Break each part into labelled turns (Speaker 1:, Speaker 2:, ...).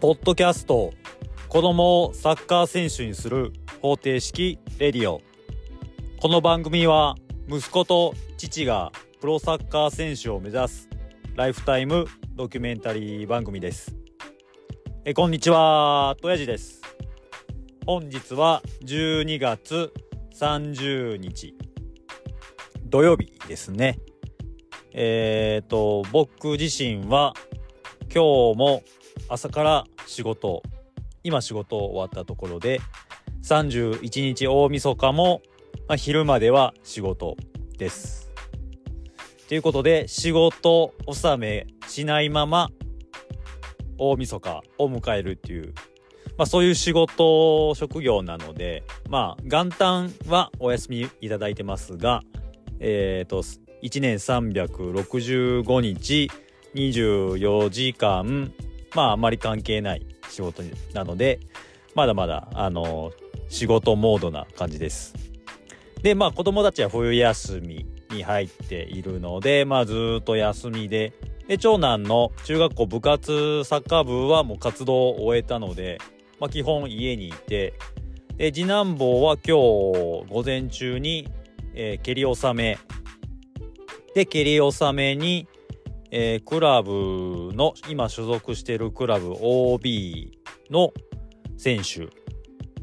Speaker 1: ポッドキャスト子供をサッカー選手にする方程式レディオ。この番組は息子と父がプロサッカー選手を目指すライフタイムドキュメンタリー番組です。えこんにちはとやじです。本日は12月30日。土曜日ですね。えっ、ー、と僕自身は今日も朝から仕事今仕事終わったところで31日大晦日も、まあ、昼までは仕事です。ということで仕事納めしないまま大晦日を迎えるっていう、まあ、そういう仕事職業なのでまあ元旦はお休みいただいてますがえっ、ー、と1年365日24時間まああまり関係ない仕事なのでまだまだあの仕事モードな感じです。でまあ子供たちは冬休みに入っているのでまあずっと休みでで長男の中学校部活サッカー部はもう活動を終えたので、まあ、基本家にいてで次男坊は今日午前中に、えー、蹴り納めで蹴り納めにえー、クラブの今所属しているクラブ OB の選手。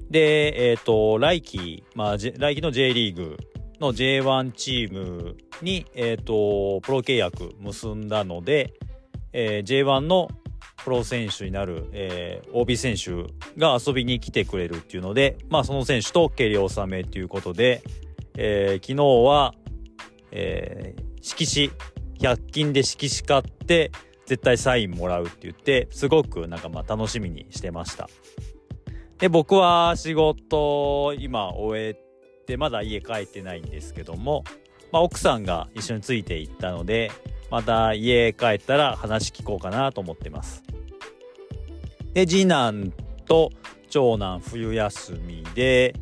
Speaker 1: で、え、ー、と来季、まあ、来季の J リーグの J1 チームに、え、ー、とプロ契約結んだので、えー、J1 のプロ選手になる、えー、OB 選手が遊びに来てくれるっていうので、まあ、その選手と蹴り納めということで、えー、昨日は、えー、色紙100均で色紙買って絶対サインもらうって言ってすごくなんかまあ楽しみにしてました。で僕は仕事今終えてまだ家帰ってないんですけども、まあ、奥さんが一緒についていったのでまた家帰ったら話聞こうかなと思ってます。で次男と長男冬休みで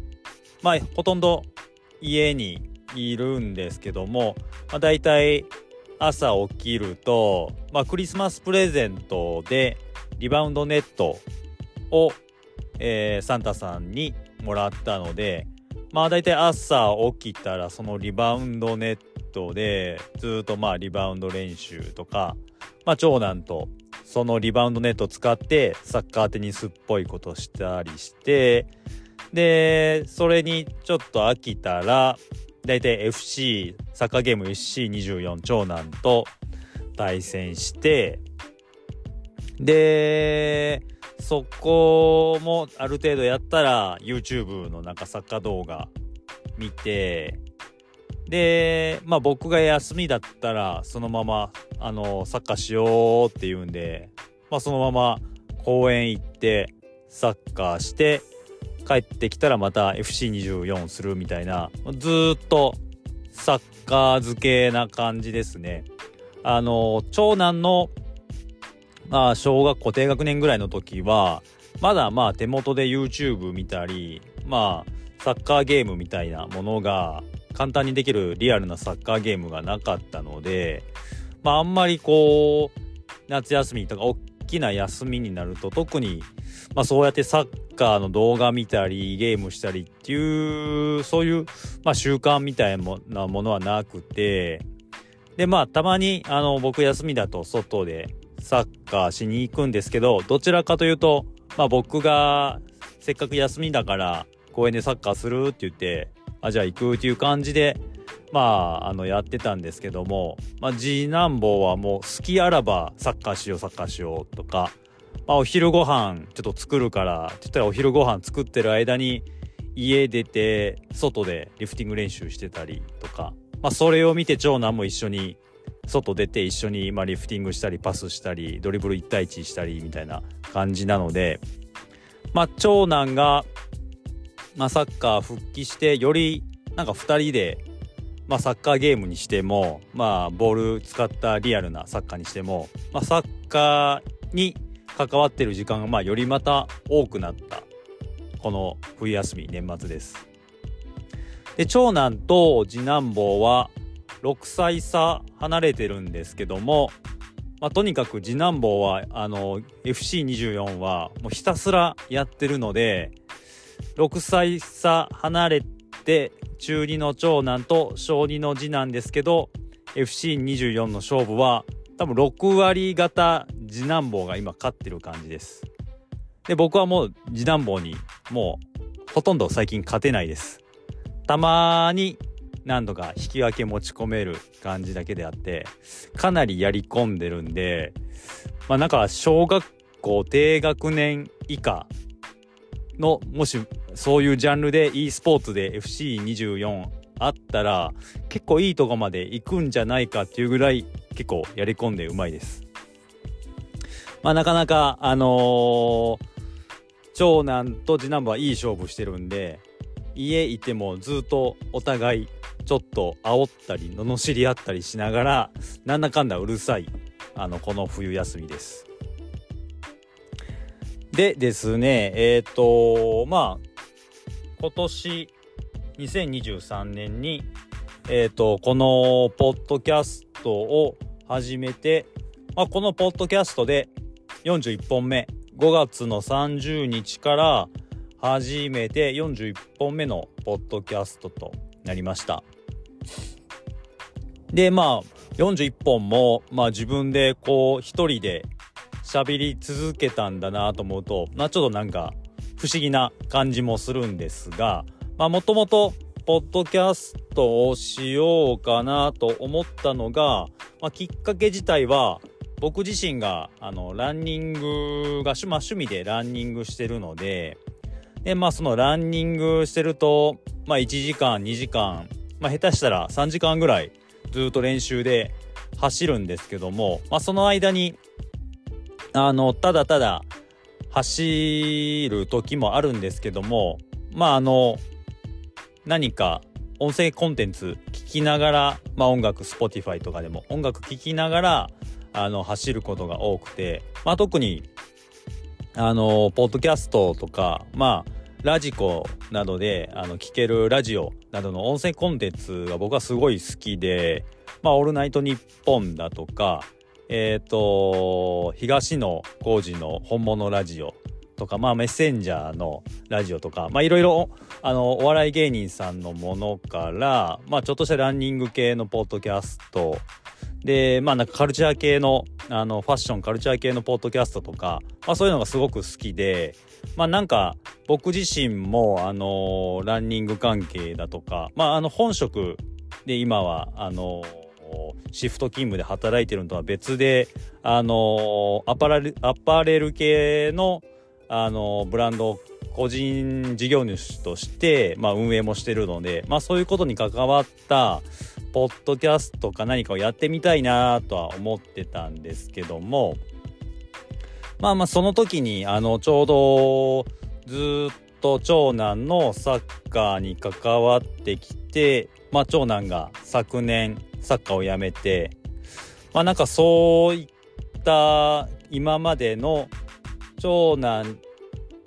Speaker 1: まあほとんど家にいるんですけども、まあ、大体朝起きると、まあ、クリスマスプレゼントでリバウンドネットを、えー、サンタさんにもらったのでまあ大体朝起きたらそのリバウンドネットでずっとまあリバウンド練習とか、まあ、長男とそのリバウンドネットを使ってサッカーテニスっぽいことしたりしてでそれにちょっと飽きたら大体 FC サッカーゲーム SC24 長男と対戦してでそこもある程度やったら YouTube のなんかサッカー動画見てでまあ僕が休みだったらそのままあのサッカーしようって言うんで、まあ、そのまま公園行ってサッカーして帰ってきたらまた FC24 するみたいなずっとサッカー漬けな感じですね。あの長男のまあ小学校低学年ぐらいの時はまだまあ手元で YouTube 見たりまあサッカーゲームみたいなものが簡単にできるリアルなサッカーゲームがなかったのでまああんまりこう夏休みとか大きな休みになると特にまあ、そうやってサッカーの動画見たりゲームしたりっていうそういう、まあ、習慣みたいなものはなくてでまあたまにあの僕休みだと外でサッカーしに行くんですけどどちらかというと、まあ、僕がせっかく休みだから公園でサッカーするって言ってあじゃあ行くっていう感じでまあ、あのやってたんですけども、まあ、次男坊はもう好きあらばサッカーしようサッカーしようとかまあ、お昼ご飯ちょっと作るからって言ったらお昼ご飯作ってる間に家出て外でリフティング練習してたりとか、まあ、それを見て長男も一緒に外出て一緒にまあリフティングしたりパスしたりドリブル1対1したりみたいな感じなので、まあ、長男が、まあ、サッカー復帰してよりなんか2人で、まあ、サッカーゲームにしても、まあ、ボール使ったリアルなサッカーにしても、まあ、サッカーに関わってる時間がまあよりまた多くなったこの冬休み年末です。で長男と次男坊は6歳差離れてるんですけども、まあ、とにかく次男坊はあの FC24 はもうひたすらやってるので6歳差離れて中2の長男と小2の次男ですけど FC24 の勝負は多分6割方次男坊が今勝ってる感じです。で僕はもう次男坊にもうほとんど最近勝てないです。たまに何度か引き分け持ち込める感じだけであってかなりやり込んでるんでまあなんか小学校低学年以下のもしそういうジャンルで e スポーツで FC24 あったら結構いいとこまで行くんじゃないかっていうぐらい結構やり込んでうまいです。まあなかなかあのー、長男と次男はいい勝負してるんで家いてもずっとお互いちょっと煽ったり罵り合ったりしながらなんだかんだうるさいあのこの冬休みです。でですねえっ、ー、とまあ今年2023年にえ、ー、とこのポッドキャストを始めて、まあ、このポッドキャストで41本目5月の30日から初めて41本目のポッドキャストとなりました。でまあ41本も、まあ、自分でこう一人で喋り続けたんだなと思うと、まあ、ちょっとなんか不思議な感じもするんですがもともとポッドキャストをしようかなと思ったのが、まあ、きっかけ自体は僕自身があのランニングが、まあ、趣味でランニングしてるのでで、まあ、そのランニングしてると、まあ、1時間2時間、まあ、下手したら3時間ぐらいずっと練習で走るんですけども、まあ、その間にあの、ただただ走る時もあるんですけども、まああの、何か音声コンテンツ聞きながら、まあ音楽、Spotify とかでも音楽聴きながら、あの、走ることが多くて、まあ特に、あの、ポッドキャストとか、まあ、ラジコなどであの聞けるラジオなどの音声コンテンツが僕はすごい好きで、まあ、オールナイトニッポンだとか、えっ、ー、と、東野幸治の本物ラジオとか、まあメッセンジャーのラジオとか、まあいろいろ、あの、お笑い芸人さんのものから、まあちょっとしたランニング系のポッドキャスト、で、まあなんかカルチャー系の、あの、ファッション、カルチャー系のポッドキャストとか、まあそういうのがすごく好きで、まあなんか僕自身も、あの、ランニング関係だとか、まああの本職で今は、あの、シフト勤務で働いてるのとは別で、あのアパレルアパレル系の、あのブランドを個人事業主として、まあ、運営もしてるので、まあ、そういうことに関わったポッドキャストか何かをやってみたいなとは思ってたんですけどもまあまあその時にあのちょうどずっと長男のサッカーに関わってきて、まあ、長男が昨年サッカーをやめて、まあなんかそういった今までの長男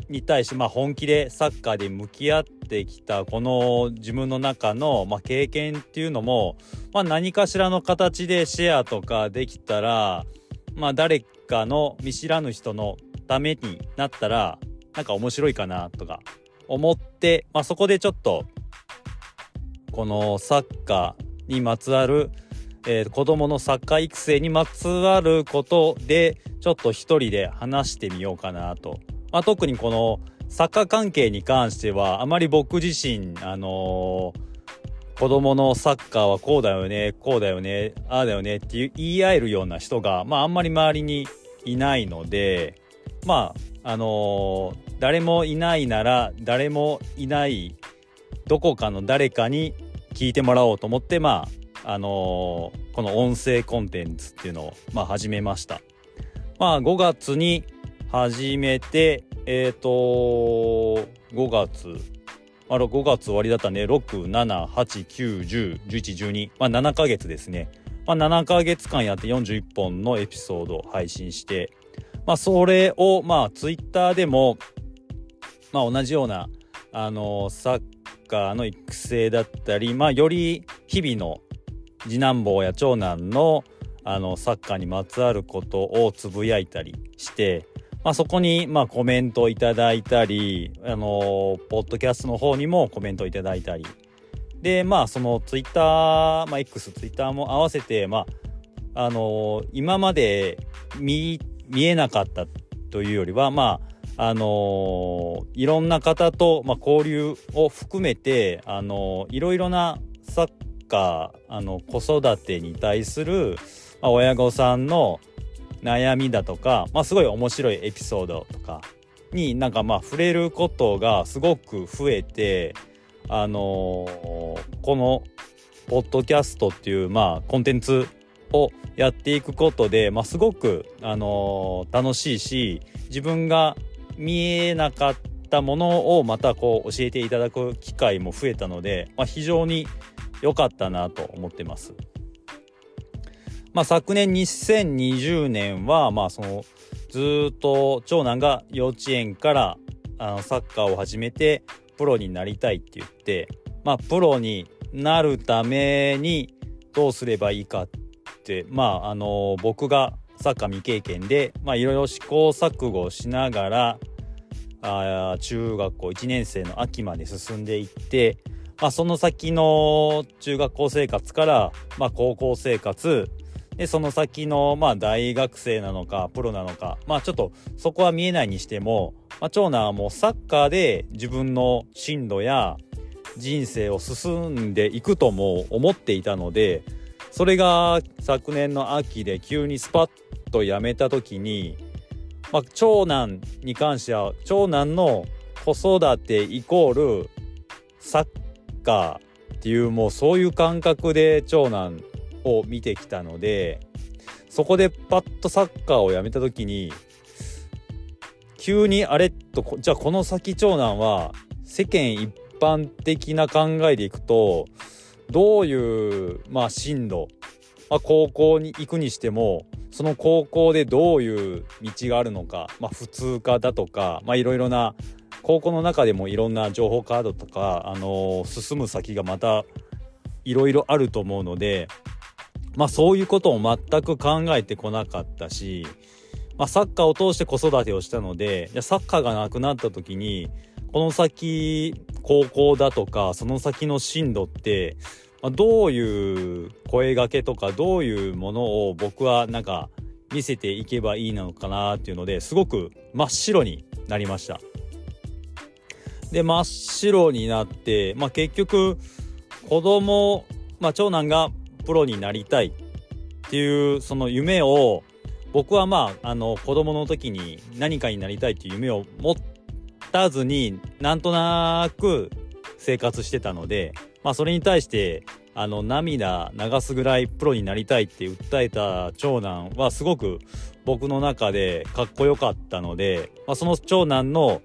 Speaker 1: に対してまあ本気でサッカーで向き合ってきたこの自分の中のまあ経験っていうのもまあ何かしらの形でシェアとかできたらまあ誰かの見知らぬ人のためになったらなんか面白いかなとか思ってまあそこでちょっとこのサッカーにまつわる、えー、子供のサッカー育成にまつわることで、ちょっと一人で話してみようかなと。まあ、特にこのサッカー関係に関しては、あまり僕自身、あのー子供のサッカーはこうだよね、こうだよね、ああだよねっていう言い合えるような人が、まああんまり周りにいないので、まあ、あのー、誰もいないなら、誰もいないどこかの誰かに聞いてもらおうと思って、まあ、あのー、この音声コンテンツっていうのを、まあ、始めました。まあ、5月に始めて、えっ、ー、と5月、まあ5月終わりだったね、6、7、8、9、10、11、12、まあ、7ヶ月ですね。まあ、7ヶ月間やって41本のエピソードを配信して、まあ、それを、まあ、ツイッターでも、まあ、同じような、あの、サッカーの育成だったり、まあ、より日々の次男坊や長男のあのサッカーにまつわることをつぶやいたりして、まあ、そこにまあコメントいただいたりあのポッドキャストの方にもコメントいただいたり。でまあそのツイッター、まあ、X ツイッターも合わせてまああの今まで見見えなかったというよりはまああのいろんな方と、まあ、交流を含めて、あのいろいろなサッカーあの子育てに対する、まあ、親御さんの悩みだとか、まあ、すごい面白いエピソードとかになんかまあ触れることがすごく増えてあの、このポッドキャストっていうまあコンテンツをやっていくことで、まあ、すごく、あの、楽しいし自分が見えなかったものをまたこう教えていただく機会も増えたので、まあ、非常に良かったなと思ってます。まあ、昨年2020年は、まあ、そのずっと長男が幼稚園からあのサッカーを始めてプロになりたいって言って、まあ、プロになるためにどうすればいいかって、まあ、あの僕がサッカー未経験で、いろいろ試行錯誤しながらあ中学校1年生の秋まで進んでいって、まあ、その先の中学校生活から、まあ、高校生活で、その先の、まあ、大学生なのか、プロなのか、まあ、ちょっと、そこは見えないにしても、まあ、長男はもうサッカーで自分の進路や人生を進んでいくとも思っていたので、それが昨年の秋で急にスパッと辞めた時に、まあ、長男に関しては、長男の子育てイコールサッカーっていうもうそういう感覚で長男を見てきたのでそこでパッとサッカーをやめた時に急にあれとじゃあこの先長男は世間一般的な考えでいくとどういうまあ進路、まあ、高校に行くにしてもその高校でどういう道があるのか、まあ、普通科だとかいろいろな高校の中でもいろんな情報カードとか、あのー、進む先がまたいろいろあると思うのでまあそういうことを全く考えてこなかったし、まあ、サッカーを通して子育てをしたのでサッカーがなくなった時にこの先高校だとかその先の進路って、まあ、どういう声がけとかどういうものを僕はなんか見せていけばいいのかなっていうのですごく真っ白になりました。で真っ白になって、まあ、結局子供、まあ、長男がプロになりたいっていうその夢を僕はまああの子供の時に何かになりたいっていう夢を持ったずになんとなく生活してたので、まあ、それに対してあの涙流すぐらいプロになりたいって訴えた長男はすごく僕の中でかっこよかったので、まあ、その長男の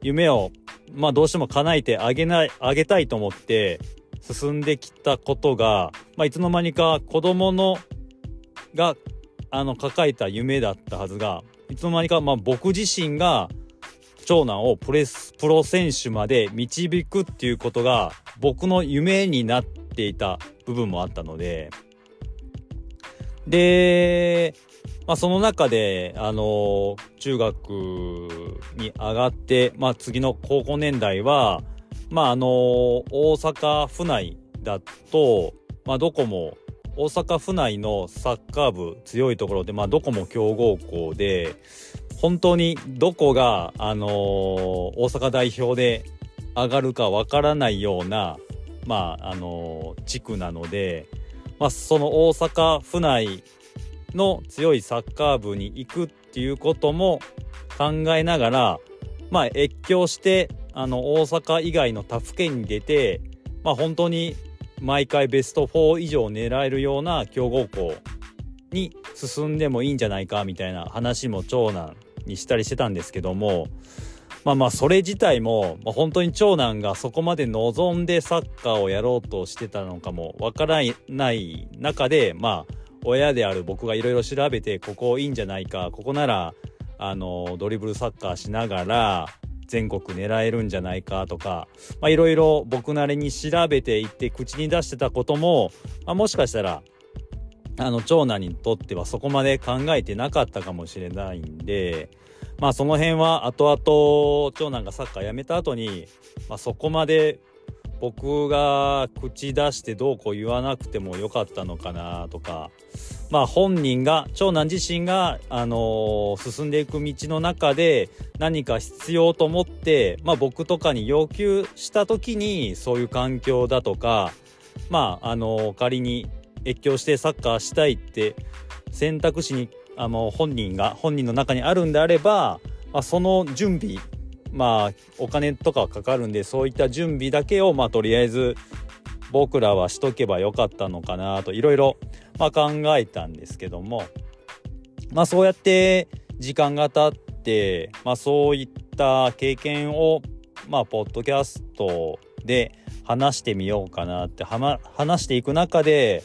Speaker 1: 夢を、まあ、どうしても叶えてあげないあげたいと思って進んできたことが、まあ、いつの間にか子供のがあの抱えた夢だったはずがいつの間にか、まあ、僕自身が長男をプレスプロ選手まで導くっていうことが僕の夢になっていた部分もあったのでで、まあ、その中で、あの中学に上がって、まあ、次の高校年代はまああの大阪府内だと、まあ、どこも大阪府内のサッカー部強いところで、まあ、どこも強豪校で本当にどこが、あのー、大阪代表で上がるかわからないような、まああのー、地区なので、まあ、その大阪府内の強いサッカー部に行くっていうことも考えながら、まあ、越境してあの大阪以外の他府県に出て、まあ、本当に毎回ベスト4以上狙えるような強豪校に進んでもいいんじゃないかみたいな話も長男にしたりしてたんですけどもまあまあそれ自体も、本当に長男がそこまで望んでサッカーをやろうとしてたのかもわからない中でまあ親である僕がいろいろ調べてここいいんじゃないかここならあのドリブルサッカーしながら全国狙えるんじゃないかとかいろいろ僕なりに調べていって口に出してたことも、まあ、もしかしたらあの長男にとってはそこまで考えてなかったかもしれないんでまあその辺は後々長男がサッカーやめた後に、まあ、そこまで僕が口出してどうこう言わなくてもよかったのかなとかまあ本人が長男自身が、あの、進んでいく道の中で何か必要と思って、まあ、僕とかに要求した時にそういう環境だとかまああの、仮に越境してサッカーしたいって選択肢にあの本人が本人の中にあるんであれば、まあ、その準備まあお金とかはかかるんでそういった準備だけをまあとりあえず僕らはしとけばよかったのかなといろいろ考えたんですけどもまあそうやって時間が経ってまあそういった経験をまあポッドキャストで話してみようかなって話していく中で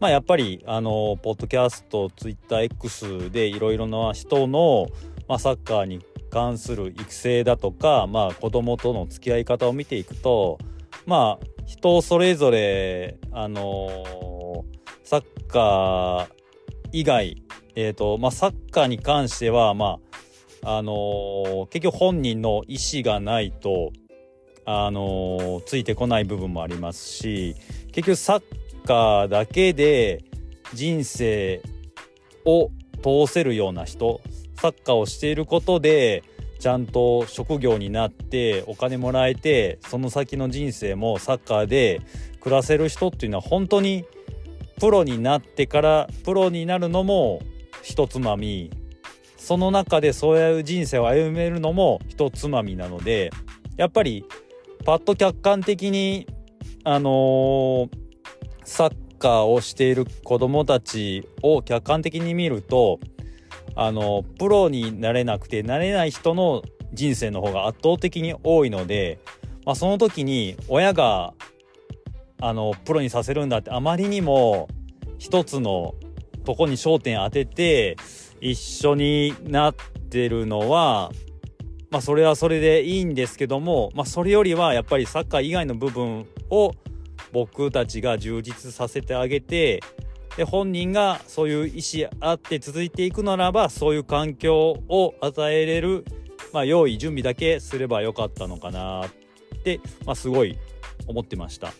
Speaker 1: まあやっぱりあのポッドキャストツイッター X でいろいろな人の、まあ、サッカーに関する育成だとか、まあ、子供との付き合い方を見ていくとまあ人それぞれあのサッカー以外え、ー、とまあサッカーに関してはまああの結局本人の意思がないとあのついてこない部分もありますし結局サッカーだけで人生を通せるような人サッカーをしていることでちゃんと職業になってお金もらえてその先の人生もサッカーで暮らせる人っていうのは本当にプロになってからプロになるのも一つまみ。その中でそういう人生を歩めるのも一つまみなのでやっぱりパッと客観的にあのー、サッカーをしている子どもたちを客観的に見るとあのプロになれなくてなれない人の人生の方が圧倒的に多いので、まあ、その時に親があのプロにさせるんだってあまりにも一つのとこに焦点当てて一緒になってるのはまあそれはそれでいいんですけども、まあ、それよりはやっぱりサッカー以外の部分を僕たちが充実させてあげてで本人がそういう意思あって続いていくならばそういう環境を与えれる、まあ、用意準備だけすればよかったのかなって、まあ、すごい思ってました。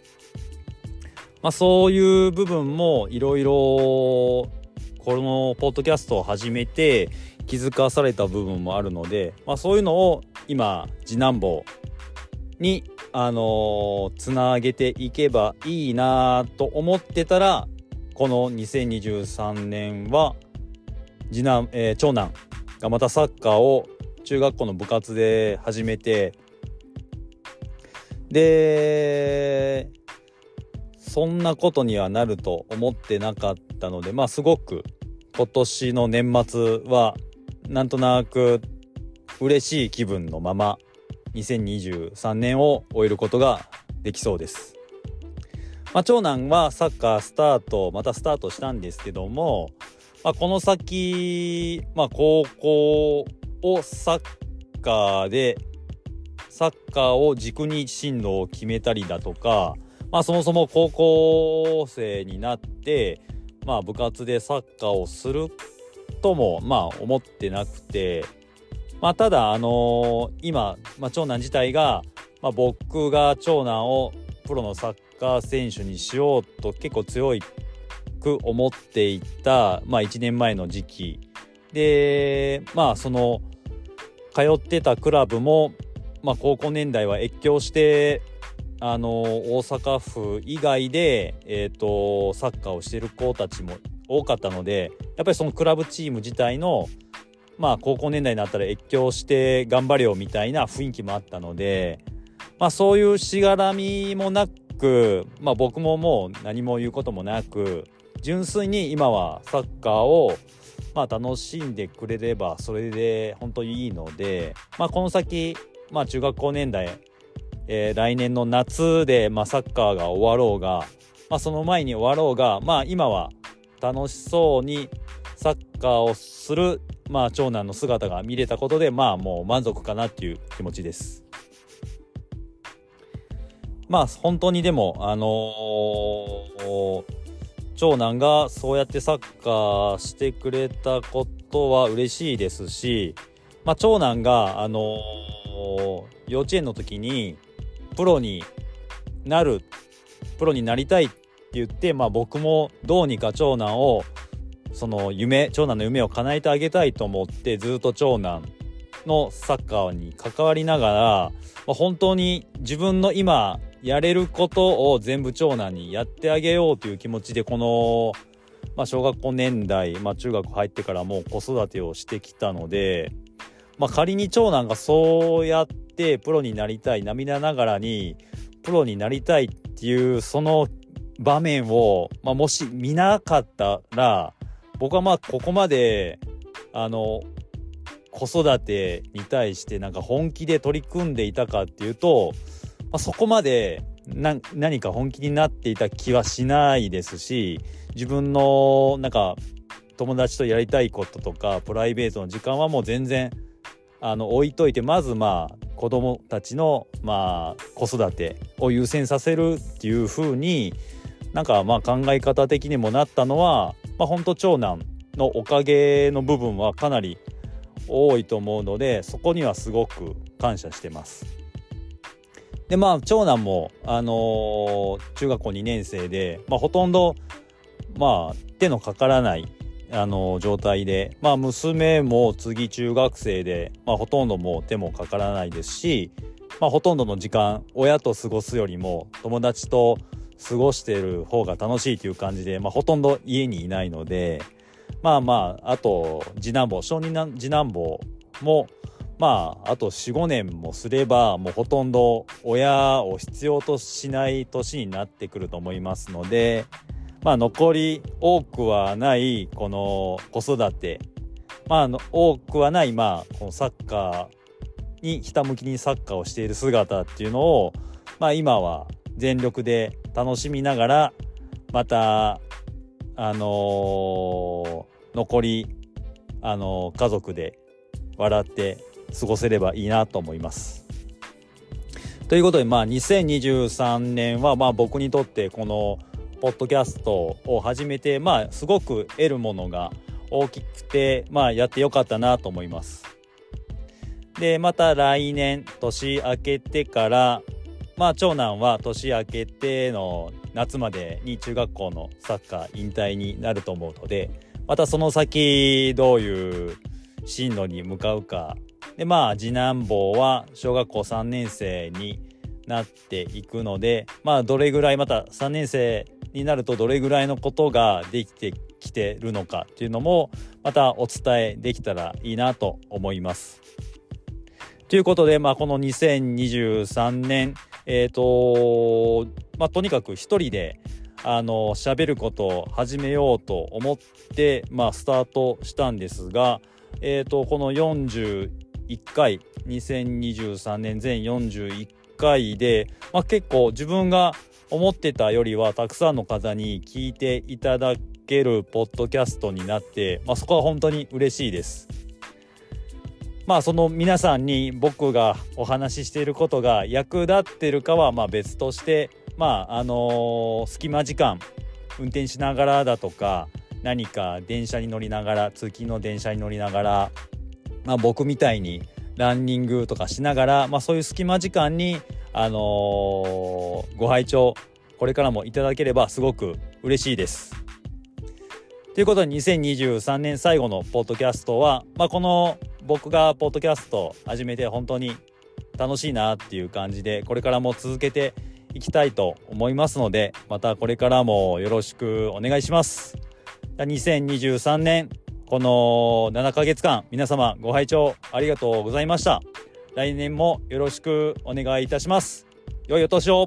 Speaker 1: まあ、そういう部分もいろいろこのポッドキャストを始めて気づかされた部分もあるので、まあ、そういうのを今次男坊にあの、つなげていけばいいなと思ってたらこの2023年は次男、えー、長男がまたサッカーを中学校の部活で始めてでそんなことにはなると思ってなかったのでまあすごく今年の年末はなんとなく嬉しい気分のまま2023年を終えることができそうです。まあ、長男はサッカースタートまたスタートしたんですけども、まあ、この先、まあ、高校をサッカーでサッカーを軸に進路を決めたりだとか、まあ、そもそも高校生になって、まあ、部活でサッカーをするともまあ思ってなくて、まあ、ただ、あのー、今、まあ、長男自体が、まあ、僕が長男をプロのサッカー選手にしようと結構強く思っていた、まあ、1年前の時期。でまあその通ってたクラブも、まあ、高校年代は越境してあの大阪府以外で、えーと、サッカーをしてる子たちも多かったのでやっぱりそのクラブチーム自体のまあ高校年代になったら越境して頑張れよみたいな雰囲気もあったのでまあそういうしがらみもなく、まあ、僕ももう何も言うこともなく純粋に今はサッカーをまあ楽しんでくれればそれで本当にいいので、まあ、この先、まあ、中学校年代、えー、来年の夏で、まあ、サッカーが終わろうが、まあ、その前に終わろうが、まあ、今は楽しそうにサッカーをする、まあ、長男の姿が見れたことでまあもう満足かなっていう気持ちです。まあ本当にでもあのー、長男がそうやってサッカーしてくれたことは嬉しいですし、まあ、長男が、あのー、幼稚園の時にプロになるプロになりたいって言って、まあ、僕もどうにか長男をその夢長男の夢を叶えてあげたいと思ってずっと長男のサッカーに関わりながら、まあ、本当に自分の今やれることを全部長男にやってあげようという気持ちでこの、まあ、小学校年代、まあ、中学入ってからもう子育てをしてきたので、まあ、仮に長男がそうやってプロになりたい涙ながらにプロになりたいっていうその場面を、まあ、もし見なかったら僕はまあここまであの子育てに対してなんか本気で取り組んでいたかっていうと、まあ、そこまで何か本気になっていた気はしないですし自分のなんか友達とやりたいこととかプライベートの時間はもう全然あの置いといてまずまあ子供たちのまあ子育てを優先させるっていう風になんかまあ考え方的にもなったのはまあ本当長男のおかげの部分はかなり多いと思うのでそこにはすごく感謝してます。でまあ長男も、あのー、中学校2年生で、まあ、ほとんど、まあ、手のかからない、あのー、状態で、まあ、娘も次中学生で、まあ、ほとんどもう手もかからないですし、まあ、ほとんどの時間親と過ごすよりも友達と過ごしてる方が楽しいという感じで、まあ、ほとんど家にいないので、まあまあ、あと、次男坊、小児次男坊も、まあ、あと4、5年もすれば、もうほとんど親を必要としない年になってくると思いますので、まあ、残り多くはない、この子育て、まあ、多くはない、まあ、このサッカーに、ひたむきにサッカーをしている姿っていうのを、まあ、今は全力で楽しみながら、また、あのー、残り、あのー、家族で笑って過ごせればいいなと思います。ということで、まあ、2023年は、まあ、僕にとってこのポッドキャストを始めて、まあ、すごく得るものが大きくて、まあ、やってよかったなと思います。で、また来年、年明けてから、まあ、長男は年明けての夏までに中学校のサッカー引退になると思うのでまたその先どういう進路に向かうかでまあ次男坊は小学校3年生になっていくのでまあどれぐらいまた3年生になるとどれぐらいのことができてきてるのかっていうのもまたお伝えできたらいいなと思います。ということで、まあ、この2023年、え、ー、と、まあ、とにかく一人で、あの、喋ることを始めようと思って、まあ、スタートしたんですが、え、ー、と、この41回、2023年全41回で、まあ、結構自分が思ってたよりはたくさんの方に聞いていただけるポッドキャストになって、まあ、そこは本当に嬉しいです。まあその皆さんに僕がお話ししていることが役立ってるかはまあ別としてまああの隙間時間運転しながらだとか何か電車に乗りながら通勤の電車に乗りながら、まあ、僕みたいにランニングとかしながら、まあ、そういう隙間時間に、あのー、ご拝聴これからもいただければすごく嬉しいです。ということで2023年最後のポッドキャストは、まあ、この僕がポッドキャスト始めて本当に楽しいなっていう感じでこれからも続けていきたいと思いますのでまたこれからもよろしくお願いします。2023年この7ヶ月間皆様ご拝聴ありがとうございました。来年もよろしくお願いいたします。良いお年を。